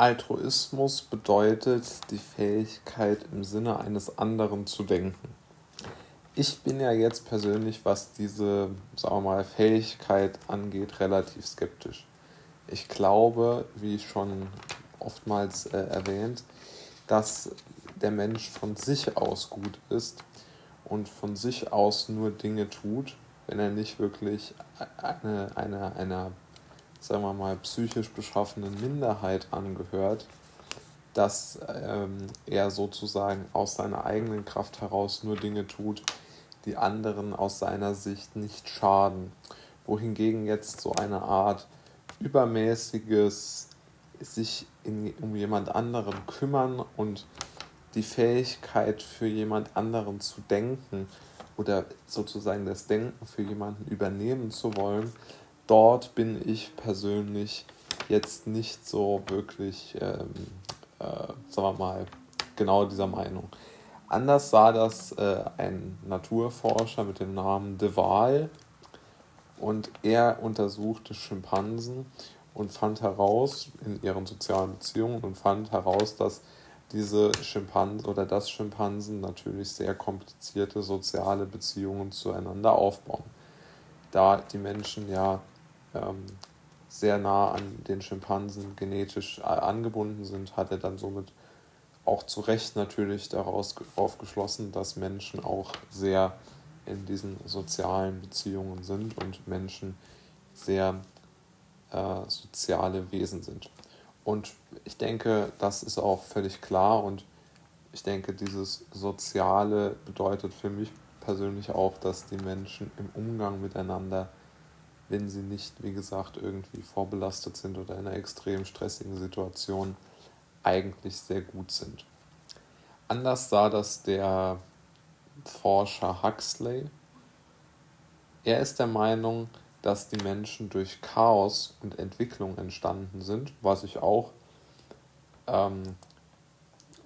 Altruismus bedeutet die Fähigkeit im Sinne eines anderen zu denken. Ich bin ja jetzt persönlich, was diese, sagen wir mal, Fähigkeit angeht, relativ skeptisch. Ich glaube, wie schon oftmals äh, erwähnt, dass der Mensch von sich aus gut ist und von sich aus nur Dinge tut, wenn er nicht wirklich eine, eine, einer sagen wir mal, psychisch beschaffenen Minderheit angehört, dass ähm, er sozusagen aus seiner eigenen Kraft heraus nur Dinge tut, die anderen aus seiner Sicht nicht schaden. Wohingegen jetzt so eine Art übermäßiges sich in, um jemand anderen kümmern und die Fähigkeit für jemand anderen zu denken oder sozusagen das Denken für jemanden übernehmen zu wollen, dort bin ich persönlich jetzt nicht so wirklich, ähm, äh, sagen wir mal, genau dieser Meinung. Anders sah das äh, ein Naturforscher mit dem Namen De Waal und er untersuchte Schimpansen und fand heraus in ihren sozialen Beziehungen und fand heraus, dass diese Schimpansen oder das Schimpansen natürlich sehr komplizierte soziale Beziehungen zueinander aufbauen. Da die Menschen ja ähm, sehr nah an den Schimpansen genetisch äh, angebunden sind, hat er dann somit auch zu Recht natürlich daraus aufgeschlossen, dass Menschen auch sehr in diesen sozialen Beziehungen sind und Menschen sehr äh, soziale Wesen sind. Und ich denke, das ist auch völlig klar und ich denke, dieses Soziale bedeutet für mich persönlich auch, dass die Menschen im Umgang miteinander wenn sie nicht, wie gesagt, irgendwie vorbelastet sind oder in einer extrem stressigen Situation, eigentlich sehr gut sind. Anders sah das der Forscher Huxley. Er ist der Meinung, dass die Menschen durch Chaos und Entwicklung entstanden sind, was ich auch ähm,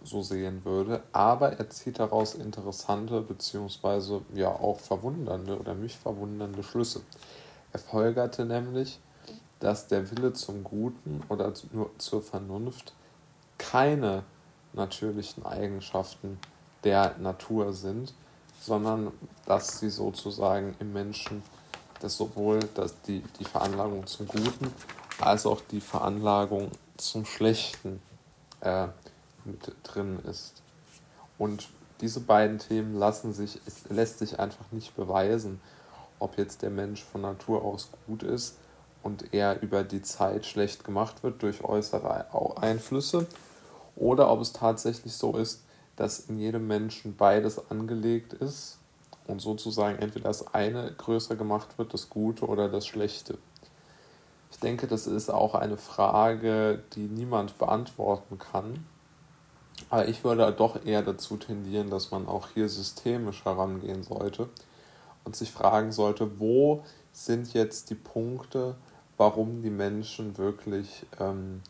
so sehen würde. Aber er zieht daraus interessante bzw. ja auch verwundernde oder mich verwundernde Schlüsse. Er folgerte nämlich, dass der Wille zum Guten oder nur zur Vernunft keine natürlichen Eigenschaften der Natur sind, sondern dass sie sozusagen im Menschen dass sowohl dass die, die Veranlagung zum Guten als auch die Veranlagung zum Schlechten äh, mit drin ist. Und diese beiden Themen lassen sich, es lässt sich einfach nicht beweisen ob jetzt der Mensch von Natur aus gut ist und er über die Zeit schlecht gemacht wird durch äußere Einflüsse oder ob es tatsächlich so ist, dass in jedem Menschen beides angelegt ist und sozusagen entweder das eine größer gemacht wird, das Gute oder das Schlechte. Ich denke, das ist auch eine Frage, die niemand beantworten kann. Aber ich würde doch eher dazu tendieren, dass man auch hier systemisch herangehen sollte und sich fragen sollte, wo sind jetzt die Punkte, warum die Menschen wirklich, ähm,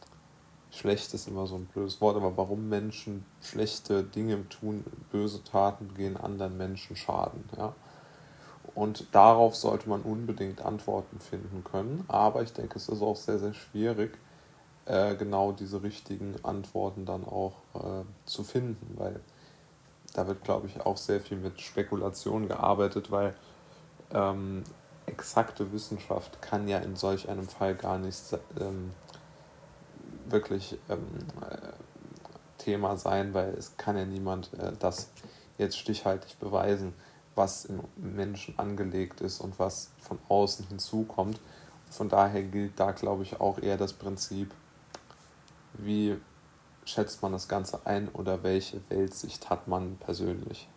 schlecht ist immer so ein blödes Wort, aber warum Menschen schlechte Dinge tun, böse Taten begehen, anderen Menschen schaden. Ja? Und darauf sollte man unbedingt Antworten finden können. Aber ich denke, es ist auch sehr, sehr schwierig, äh, genau diese richtigen Antworten dann auch äh, zu finden, weil da wird, glaube ich, auch sehr viel mit Spekulation gearbeitet, weil ähm, exakte Wissenschaft kann ja in solch einem Fall gar nicht ähm, wirklich ähm, äh, Thema sein, weil es kann ja niemand äh, das jetzt stichhaltig beweisen, was im Menschen angelegt ist und was von außen hinzukommt. Von daher gilt da, glaube ich, auch eher das Prinzip, wie schätzt man das Ganze ein oder welche Weltsicht hat man persönlich.